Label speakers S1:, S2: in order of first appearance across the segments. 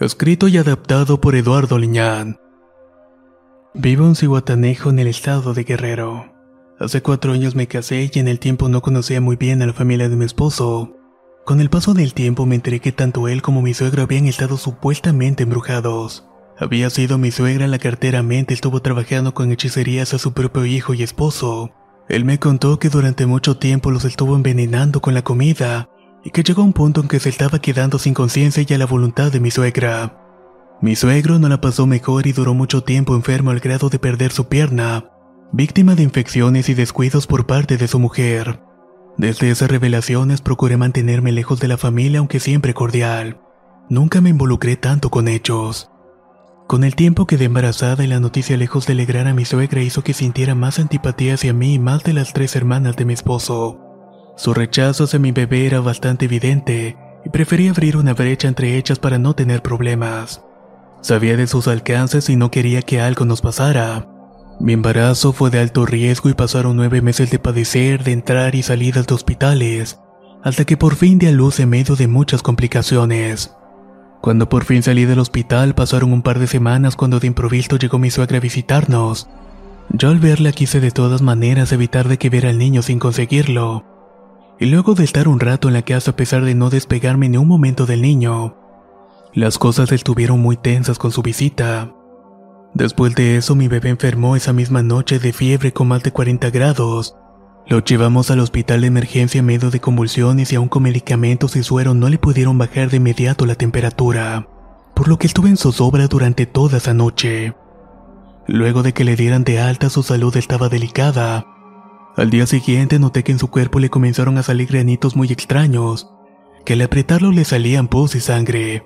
S1: escrito y adaptado por Eduardo Liñán. Vivo en Cihuatanejo en el estado de Guerrero. Hace cuatro años me casé y en el tiempo no conocía muy bien a la familia de mi esposo. Con el paso del tiempo me enteré que tanto él como mi suegro habían estado supuestamente embrujados. Había sido mi suegra la que arteramente estuvo trabajando con hechicerías a su propio hijo y esposo. Él me contó que durante mucho tiempo los estuvo envenenando con la comida y que llegó un punto en que se estaba quedando sin conciencia y a la voluntad de mi suegra. Mi suegro no la pasó mejor y duró mucho tiempo enfermo al grado de perder su pierna, víctima de infecciones y descuidos por parte de su mujer. Desde esas revelaciones procuré mantenerme lejos de la familia aunque siempre cordial. Nunca me involucré tanto con ellos. Con el tiempo quedé embarazada y la noticia lejos de alegrar a mi suegra hizo que sintiera más antipatía hacia mí y más de las tres hermanas de mi esposo. Su rechazo hacia mi bebé era bastante evidente y prefería abrir una brecha entre ellas para no tener problemas. Sabía de sus alcances y no quería que algo nos pasara. Mi embarazo fue de alto riesgo y pasaron nueve meses de padecer, de entrar y salidas de hospitales, hasta que por fin di a luz en medio de muchas complicaciones. Cuando por fin salí del hospital pasaron un par de semanas cuando de improviso llegó mi suegra a visitarnos. Yo al verla quise de todas maneras evitar de que viera al niño sin conseguirlo. Y luego de estar un rato en la casa a pesar de no despegarme ni un momento del niño, las cosas estuvieron muy tensas con su visita. Después de eso mi bebé enfermó esa misma noche de fiebre con más de 40 grados. Lo llevamos al hospital de emergencia en medio de convulsiones y aún con medicamentos y suero no le pudieron bajar de inmediato la temperatura, por lo que estuve en zozobra durante toda esa noche. Luego de que le dieran de alta su salud estaba delicada. Al día siguiente noté que en su cuerpo le comenzaron a salir granitos muy extraños, que al apretarlo le salían pus y sangre.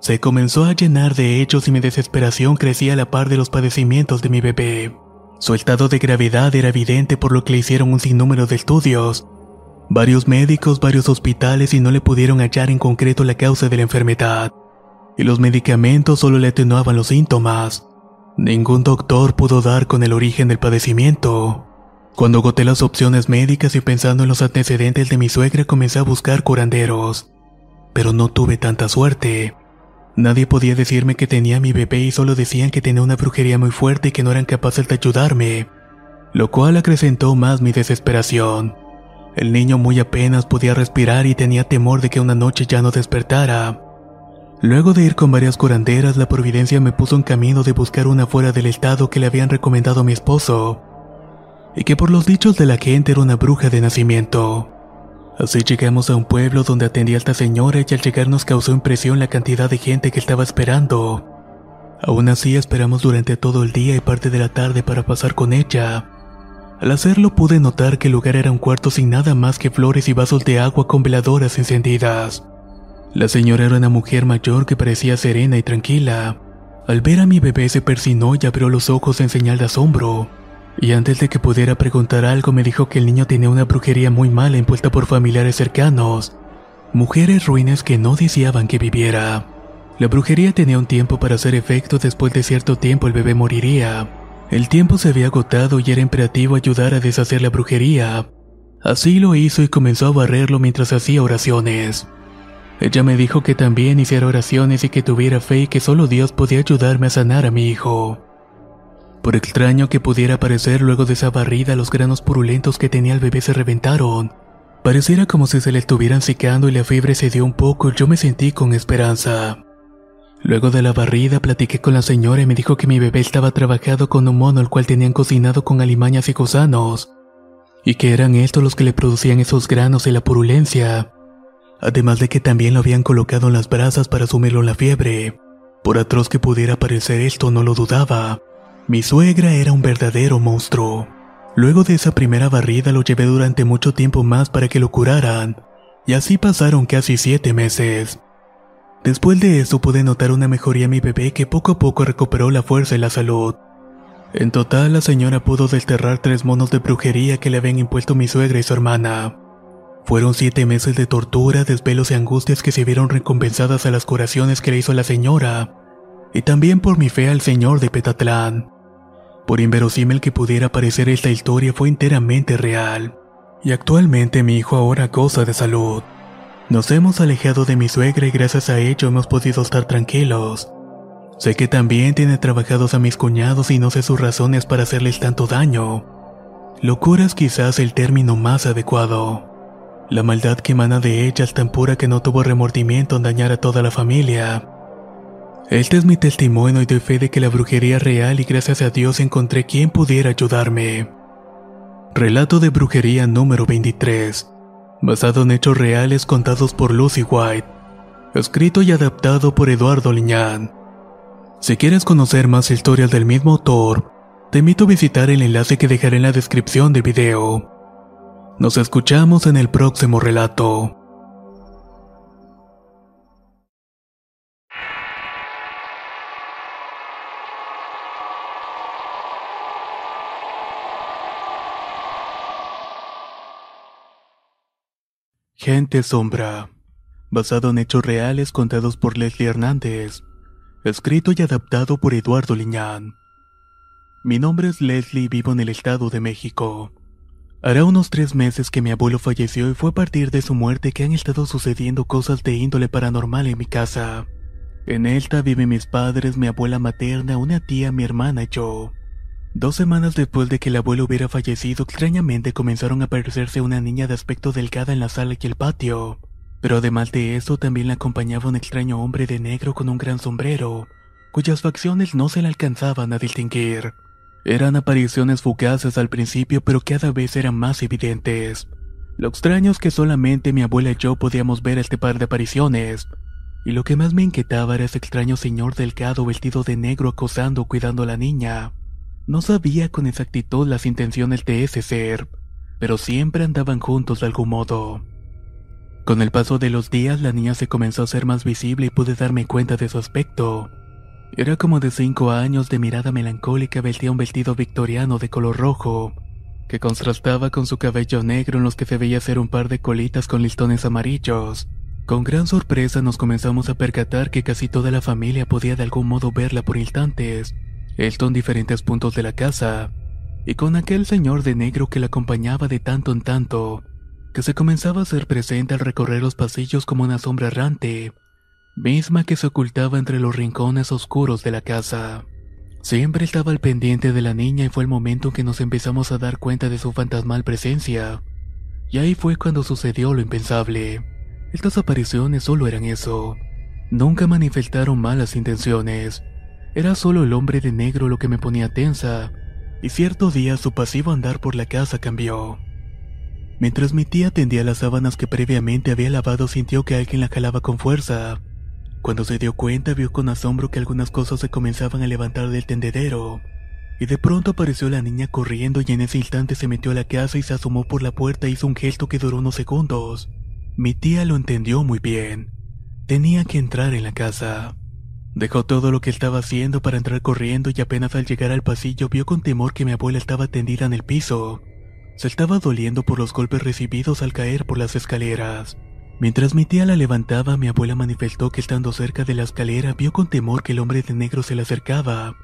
S1: Se comenzó a llenar de hechos y mi desesperación crecía a la par de los padecimientos de mi bebé. Su estado de gravedad era evidente por lo que le hicieron un sinnúmero de estudios. Varios médicos, varios hospitales y no le pudieron hallar en concreto la causa de la enfermedad. Y los medicamentos solo le atenuaban los síntomas. Ningún doctor pudo dar con el origen del padecimiento. Cuando agoté las opciones médicas y pensando en los antecedentes de mi suegra comencé a buscar curanderos. Pero no tuve tanta suerte. Nadie podía decirme que tenía mi bebé y solo decían que tenía una brujería muy fuerte y que no eran capaces de ayudarme, lo cual acrecentó más mi desesperación. El niño muy apenas podía respirar y tenía temor de que una noche ya no despertara. Luego de ir con varias curanderas, la providencia me puso en camino de buscar una fuera del estado que le habían recomendado a mi esposo, y que por los dichos de la gente era una bruja de nacimiento. Así llegamos a un pueblo donde atendía a esta señora y al llegar nos causó impresión la cantidad de gente que estaba esperando. Aún así esperamos durante todo el día y parte de la tarde para pasar con ella. Al hacerlo pude notar que el lugar era un cuarto sin nada más que flores y vasos de agua con veladoras encendidas. La señora era una mujer mayor que parecía serena y tranquila. Al ver a mi bebé se persinó y abrió los ojos en señal de asombro y antes de que pudiera preguntar algo me dijo que el niño tenía una brujería muy mala impuesta por familiares cercanos, mujeres ruines que no deseaban que viviera. La brujería tenía un tiempo para hacer efecto, después de cierto tiempo el bebé moriría. El tiempo se había agotado y era imperativo ayudar a deshacer la brujería. Así lo hizo y comenzó a barrerlo mientras hacía oraciones. Ella me dijo que también hiciera oraciones y que tuviera fe y que solo Dios podía ayudarme a sanar a mi hijo. Por extraño que pudiera parecer luego de esa barrida, los granos purulentos que tenía el bebé se reventaron. Pareciera como si se le estuvieran secando y la fiebre se un poco, yo me sentí con esperanza. Luego de la barrida platiqué con la señora y me dijo que mi bebé estaba trabajado con un mono el cual tenían cocinado con alimañas y gusanos, y que eran estos los que le producían esos granos y la purulencia, además de que también lo habían colocado en las brasas para sumirlo la fiebre. Por atroz que pudiera parecer esto, no lo dudaba. Mi suegra era un verdadero monstruo. Luego de esa primera barrida lo llevé durante mucho tiempo más para que lo curaran, y así pasaron casi siete meses. Después de eso pude notar una mejoría en mi bebé que poco a poco recuperó la fuerza y la salud. En total la señora pudo desterrar tres monos de brujería que le habían impuesto mi suegra y su hermana. Fueron siete meses de tortura, desvelos y angustias que se vieron recompensadas a las curaciones que le hizo la señora, y también por mi fe al señor de Petatlán. Por inverosímil que pudiera parecer esta historia fue enteramente real, y actualmente mi hijo ahora goza de salud. Nos hemos alejado de mi suegra y gracias a ello hemos podido estar tranquilos. Sé que también tiene trabajados a mis cuñados y no sé sus razones para hacerles tanto daño. Locura es quizás el término más adecuado. La maldad que emana de ella es tan pura que no tuvo remordimiento en dañar a toda la familia. Este es mi testimonio y doy fe de que la brujería es real y gracias a Dios encontré quien pudiera ayudarme. Relato de brujería número 23, basado en hechos reales contados por Lucy White, escrito y adaptado por Eduardo Liñán. Si quieres conocer más historias del mismo autor, te invito a visitar el enlace que dejaré en la descripción del video. Nos escuchamos en el próximo relato. Gente Sombra, basado en hechos reales contados por Leslie Hernández, escrito y adaptado por Eduardo Liñán. Mi nombre es Leslie y vivo en el Estado de México. Hará unos tres meses que mi abuelo falleció y fue a partir de su muerte que han estado sucediendo cosas de índole paranormal en mi casa. En esta viven mis padres, mi abuela materna, una tía, mi hermana y yo. Dos semanas después de que el abuelo hubiera fallecido, extrañamente comenzaron a aparecerse una niña de aspecto delgada en la sala y el patio. Pero además de eso, también la acompañaba un extraño hombre de negro con un gran sombrero, cuyas facciones no se le alcanzaban a distinguir. Eran apariciones fugaces al principio, pero cada vez eran más evidentes. Lo extraño es que solamente mi abuela y yo podíamos ver este par de apariciones. Y lo que más me inquietaba era ese extraño señor delgado vestido de negro acosando cuidando a la niña. No sabía con exactitud las intenciones de ese ser, pero siempre andaban juntos de algún modo. Con el paso de los días la niña se comenzó a ser más visible y pude darme cuenta de su aspecto. Era como de cinco años de mirada melancólica, vestía un vestido victoriano de color rojo, que contrastaba con su cabello negro en los que se veía ser un par de colitas con listones amarillos. Con gran sorpresa nos comenzamos a percatar que casi toda la familia podía de algún modo verla por instantes, esto en diferentes puntos de la casa, y con aquel señor de negro que la acompañaba de tanto en tanto, que se comenzaba a hacer presente al recorrer los pasillos como una sombra errante, misma que se ocultaba entre los rincones oscuros de la casa. Siempre estaba al pendiente de la niña y fue el momento en que nos empezamos a dar cuenta de su fantasmal presencia. Y ahí fue cuando sucedió lo impensable. Estas apariciones solo eran eso. Nunca manifestaron malas intenciones. Era solo el hombre de negro lo que me ponía tensa, y cierto día su pasivo andar por la casa cambió. Mientras mi tía tendía las sábanas que previamente había lavado sintió que alguien la jalaba con fuerza. Cuando se dio cuenta vio con asombro que algunas cosas se comenzaban a levantar del tendedero. Y de pronto apareció la niña corriendo y en ese instante se metió a la casa y se asomó por la puerta e hizo un gesto que duró unos segundos. Mi tía lo entendió muy bien. Tenía que entrar en la casa. Dejó todo lo que estaba haciendo para entrar corriendo y apenas al llegar al pasillo vio con temor que mi abuela estaba tendida en el piso. Se estaba doliendo por los golpes recibidos al caer por las escaleras. Mientras mi tía la levantaba, mi abuela manifestó que estando cerca de la escalera vio con temor que el hombre de negro se le acercaba,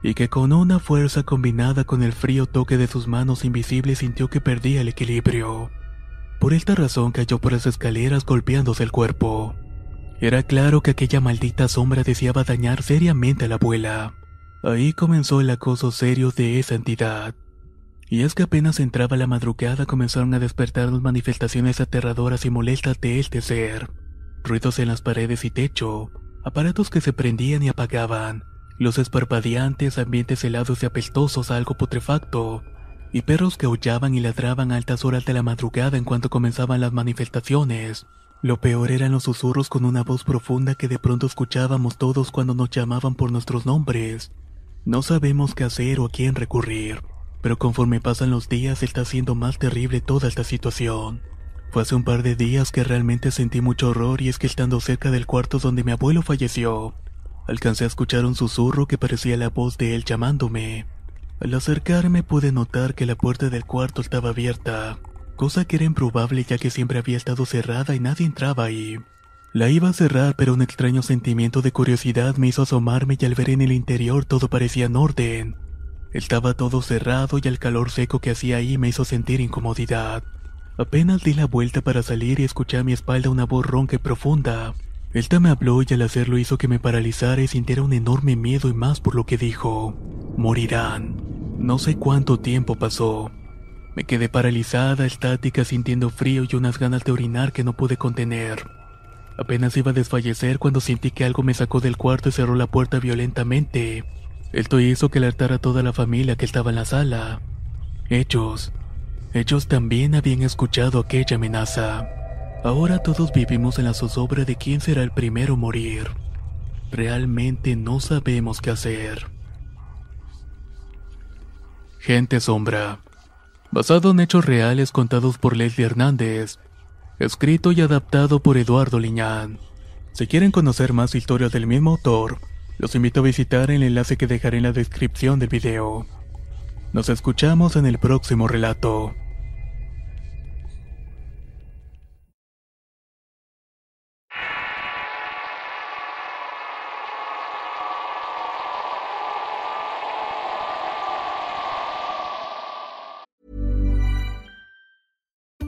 S1: y que con una fuerza combinada con el frío toque de sus manos invisibles sintió que perdía el equilibrio. Por esta razón cayó por las escaleras golpeándose el cuerpo. Era claro que aquella maldita sombra deseaba dañar seriamente a la abuela. Ahí comenzó el acoso serio de esa entidad. Y es que apenas entraba la madrugada comenzaron a despertarnos manifestaciones aterradoras y molestas de este ser. Ruidos en las paredes y techo, aparatos que se prendían y apagaban, luces parpadeantes, ambientes helados y apestosos a algo putrefacto, y perros que aullaban y ladraban a altas horas de la madrugada en cuanto comenzaban las manifestaciones. Lo peor eran los susurros con una voz profunda que de pronto escuchábamos todos cuando nos llamaban por nuestros nombres. No sabemos qué hacer o a quién recurrir, pero conforme pasan los días está siendo más terrible toda esta situación. Fue hace un par de días que realmente sentí mucho horror y es que estando cerca del cuarto donde mi abuelo falleció, alcancé a escuchar un susurro que parecía la voz de él llamándome. Al acercarme pude notar que la puerta del cuarto estaba abierta, cosa que era improbable ya que siempre había estado cerrada y nadie entraba ahí. La iba a cerrar pero un extraño sentimiento de curiosidad me hizo asomarme y al ver en el interior todo parecía en orden. Estaba todo cerrado y el calor seco que hacía ahí me hizo sentir incomodidad. Apenas di la vuelta para salir y escuché a mi espalda una voz ronca y profunda. Esta me habló y al hacerlo hizo que me paralizara y sintiera un enorme miedo y más por lo que dijo. Morirán. No sé cuánto tiempo pasó. Me quedé paralizada, estática, sintiendo frío y unas ganas de orinar que no pude contener. Apenas iba a desfallecer cuando sentí que algo me sacó del cuarto y cerró la puerta violentamente. Esto hizo que alertara a toda la familia que estaba en la sala. Ellos, ellos también habían escuchado aquella amenaza. Ahora todos vivimos en la zozobra de quién será el primero a morir. Realmente no sabemos qué hacer. Gente Sombra. Basado en hechos reales contados por Leslie Hernández. Escrito y adaptado por Eduardo Liñán. Si quieren conocer más historias del mismo autor, los invito a visitar el enlace que dejaré en la descripción del video. Nos escuchamos en el próximo relato.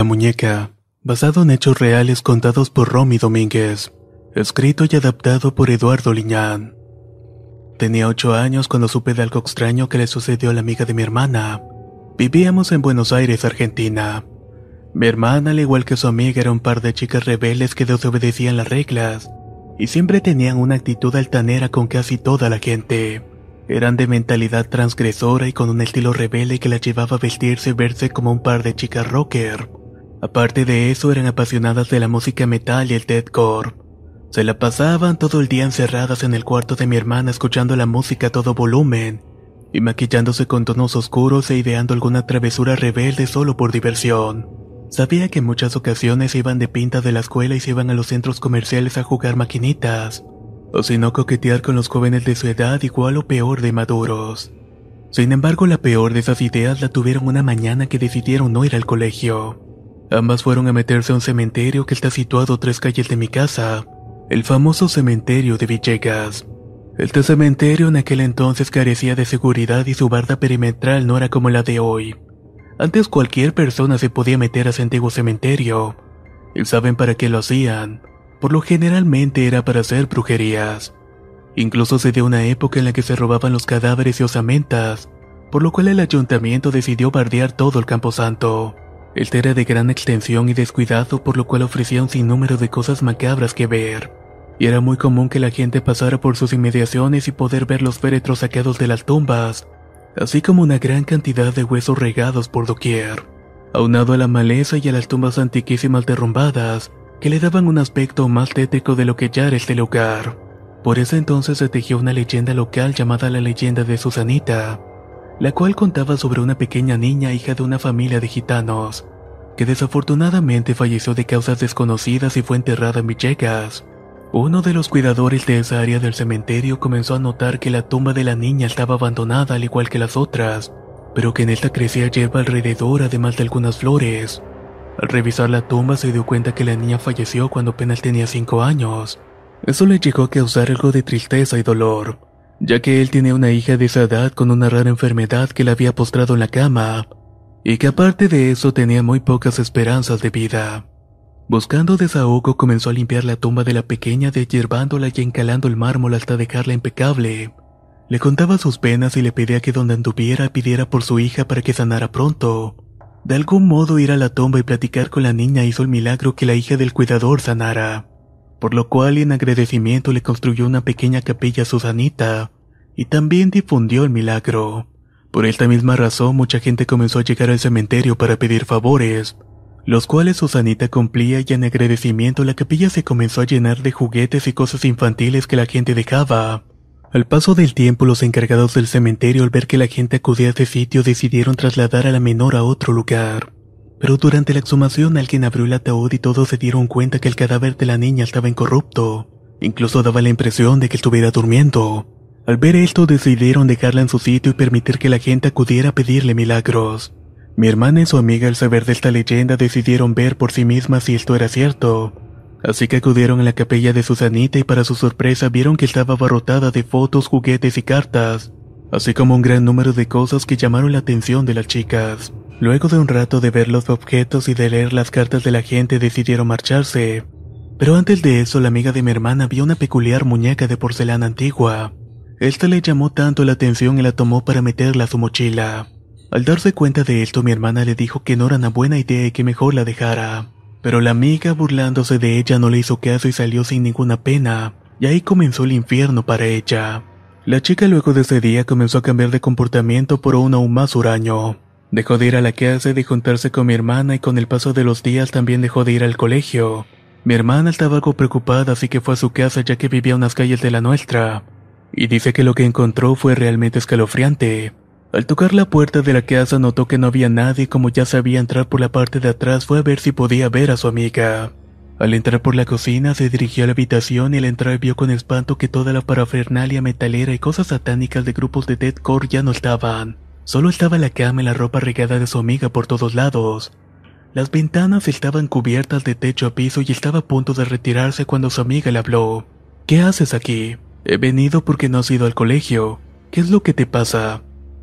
S1: La muñeca, basado en hechos reales contados por Romy Domínguez, escrito y adaptado por Eduardo Liñán. Tenía ocho años cuando supe de algo extraño que le sucedió a la amiga de mi hermana, Vivíamos en Buenos Aires, Argentina. Mi hermana, al igual que su amiga, era un par de chicas rebeldes que desobedecían las reglas y siempre tenían una actitud altanera con casi toda la gente. Eran de mentalidad transgresora y con un estilo rebelde que las llevaba a vestirse y verse como un par de chicas rocker. Aparte de eso, eran apasionadas de la música metal y el deathcore. Se la pasaban todo el día encerradas en el cuarto de mi hermana escuchando la música a todo volumen y maquillándose con tonos oscuros e ideando alguna travesura rebelde solo por diversión. Sabía que en muchas ocasiones iban de pinta de la escuela y se iban a los centros comerciales a jugar maquinitas, o si no coquetear con los jóvenes de su edad igual o peor de maduros. Sin embargo, la peor de esas ideas la tuvieron una mañana que decidieron no ir al colegio. Ambas fueron a meterse a un cementerio que está situado tres calles de mi casa, el famoso cementerio de Villegas. Este cementerio en aquel entonces carecía de seguridad y su barda perimetral no era como la de hoy. Antes cualquier persona se podía meter a ese antiguo cementerio. Y saben para qué lo hacían. Por lo generalmente era para hacer brujerías. Incluso se dio una época en la que se robaban los cadáveres y osamentas, por lo cual el ayuntamiento decidió bardear todo el camposanto. Este era de gran extensión y descuidado, por lo cual ofrecía un sinnúmero de cosas macabras que ver. Y era muy común que la gente pasara por sus inmediaciones y poder ver los féretros saqueados de las tumbas, así como una gran cantidad de huesos regados por doquier, aunado a la maleza y a las tumbas antiquísimas derrumbadas, que le daban un aspecto más tétrico de lo que ya era este lugar. Por ese entonces se tejió una leyenda local llamada la leyenda de Susanita, la cual contaba sobre una pequeña niña hija de una familia de gitanos, que desafortunadamente falleció de causas desconocidas y fue enterrada en Villegas. Uno de los cuidadores de esa área del cementerio comenzó a notar que la tumba de la niña estaba abandonada al igual que las otras, pero que en esta crecía hierba alrededor además de algunas flores. Al revisar la tumba se dio cuenta que la niña falleció cuando apenas tenía 5 años. Eso le llegó a causar algo de tristeza y dolor, ya que él tenía una hija de esa edad con una rara enfermedad que la había postrado en la cama, y que aparte de eso tenía muy pocas esperanzas de vida. Buscando desahogo comenzó a limpiar la tumba de la pequeña deshiervándola y encalando el mármol hasta dejarla impecable. Le contaba sus penas y le pedía que donde anduviera pidiera por su hija para que sanara pronto. De algún modo ir a la tumba y platicar con la niña hizo el milagro que la hija del cuidador sanara, por lo cual en agradecimiento le construyó una pequeña capilla a Susanita, y también difundió el milagro. Por esta misma razón mucha gente comenzó a llegar al cementerio para pedir favores, los cuales Susanita cumplía y en agradecimiento la capilla se comenzó a llenar de juguetes y cosas infantiles que la gente dejaba. Al paso del tiempo los encargados del cementerio al ver que la gente acudía a ese sitio decidieron trasladar a la menor a otro lugar. Pero durante la exhumación alguien abrió el ataúd y todos se dieron cuenta que el cadáver de la niña estaba incorrupto. Incluso daba la impresión de que estuviera durmiendo. Al ver esto decidieron dejarla en su sitio y permitir que la gente acudiera a pedirle milagros. Mi hermana y su amiga al saber de esta leyenda decidieron ver por sí mismas si esto era cierto. Así que acudieron a la capilla de Susanita y para su sorpresa vieron que estaba abarrotada de fotos, juguetes y cartas, así como un gran número de cosas que llamaron la atención de las chicas. Luego de un rato de ver los objetos y de leer las cartas de la gente decidieron marcharse. Pero antes de eso la amiga de mi hermana vio una peculiar muñeca de porcelana antigua. Esta le llamó tanto la atención y la tomó para meterla a su mochila. Al darse cuenta de esto, mi hermana le dijo que no era una buena idea y que mejor la dejara. Pero la amiga, burlándose de ella, no le hizo caso y salió sin ninguna pena, y ahí comenzó el infierno para ella. La chica luego de ese día comenzó a cambiar de comportamiento por uno aún más huraño. Dejó de ir a la casa y de juntarse con mi hermana y con el paso de los días también dejó de ir al colegio. Mi hermana estaba algo preocupada así que fue a su casa ya que vivía unas calles de la nuestra. Y dice que lo que encontró fue realmente escalofriante. Al tocar la puerta de la casa notó que no había nadie y como ya sabía entrar por la parte de atrás fue a ver si podía ver a su amiga. Al entrar por la cocina se dirigió a la habitación y al entrar vio con espanto que toda la parafernalia metalera y cosas satánicas de grupos de deathcore ya no estaban. Solo estaba la cama y la ropa regada de su amiga por todos lados. Las ventanas estaban cubiertas de techo a piso y estaba a punto de retirarse cuando su amiga le habló. ¿Qué haces aquí? He venido porque no has ido al colegio. ¿Qué es lo que te pasa?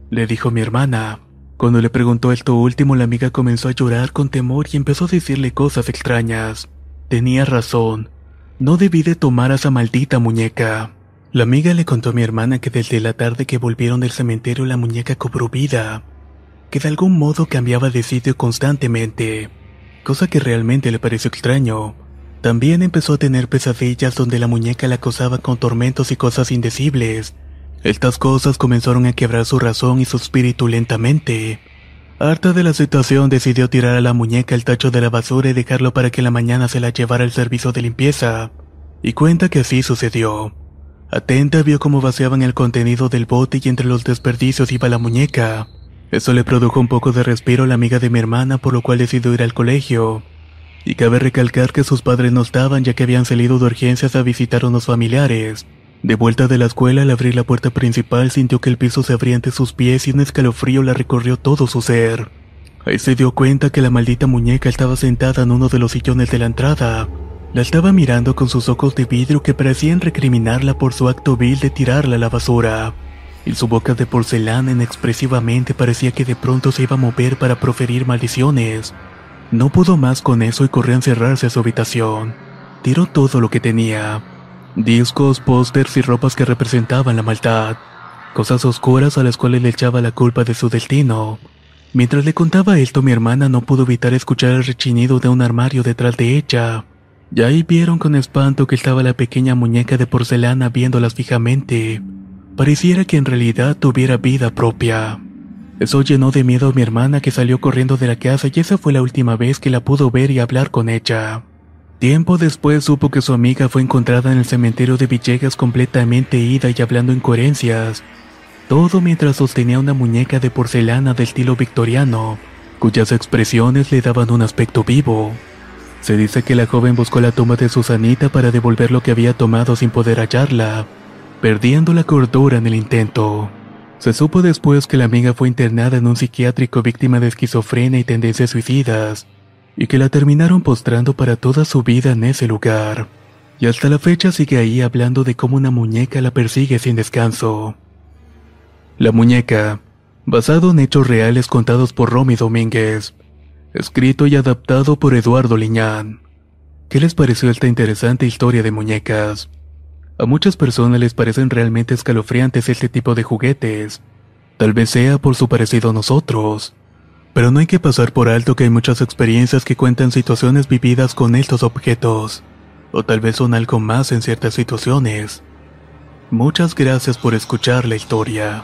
S1: le dijo mi hermana. Cuando le preguntó esto último, la amiga comenzó a llorar con temor y empezó a decirle cosas extrañas. Tenía razón. No debí de tomar a esa maldita muñeca. La amiga le contó a mi hermana que desde la tarde que volvieron del cementerio la muñeca cobró vida. que de algún modo cambiaba de sitio constantemente, cosa que realmente le pareció extraño. También empezó a tener pesadillas donde la muñeca la acosaba con tormentos y cosas indecibles. Estas cosas comenzaron a quebrar su razón y su espíritu lentamente. Harta de la situación decidió tirar a la muñeca el tacho de la basura y dejarlo para que la mañana se la llevara al servicio de limpieza. Y cuenta que así sucedió. Atenta vio cómo vaciaban el contenido del bote y entre los desperdicios iba la muñeca. Eso le produjo un poco de respiro a la amiga de mi hermana, por lo cual decidió ir al colegio. Y cabe recalcar que sus padres no estaban ya que habían salido de urgencias a visitar a unos familiares. De vuelta de la escuela, al abrir la puerta principal, sintió que el piso se abría ante sus pies y un escalofrío la recorrió todo su ser. Ahí se dio cuenta que la maldita muñeca estaba sentada en uno de los sillones de la entrada. La estaba mirando con sus ojos de vidrio que parecían recriminarla por su acto vil de tirarla a la basura y su boca de porcelana inexpresivamente parecía que de pronto se iba a mover para proferir maldiciones. No pudo más con eso y corrió a encerrarse a su habitación. Tiró todo lo que tenía. Discos, pósters y ropas que representaban la maldad. Cosas oscuras a las cuales le echaba la culpa de su destino. Mientras le contaba esto, mi hermana no pudo evitar escuchar el rechinido de un armario detrás de ella. Y ahí vieron con espanto que estaba la pequeña muñeca de porcelana viéndolas fijamente. Pareciera que en realidad tuviera vida propia. Eso llenó de miedo a mi hermana que salió corriendo de la casa y esa fue la última vez que la pudo ver y hablar con ella. Tiempo después supo que su amiga fue encontrada en el cementerio de Villegas completamente ida y hablando incoherencias. Todo mientras sostenía una muñeca de porcelana de estilo victoriano, cuyas expresiones le daban un aspecto vivo. Se dice que la joven buscó la tumba de Susanita para devolver lo que había tomado sin poder hallarla perdiendo la cordura en el intento. Se supo después que la amiga fue internada en un psiquiátrico víctima de esquizofrenia y tendencias suicidas, y que la terminaron postrando para toda su vida en ese lugar. Y hasta la fecha sigue ahí hablando de cómo una muñeca la persigue sin descanso. La muñeca, basado en hechos reales contados por Romy Domínguez, escrito y adaptado por Eduardo Liñán. ¿Qué les pareció esta interesante historia de muñecas? A muchas personas les parecen realmente escalofriantes este tipo de juguetes. Tal vez sea por su parecido a nosotros. Pero no hay que pasar por alto que hay muchas experiencias que cuentan situaciones vividas con estos objetos. O tal vez son algo más en ciertas situaciones. Muchas gracias por escuchar la historia.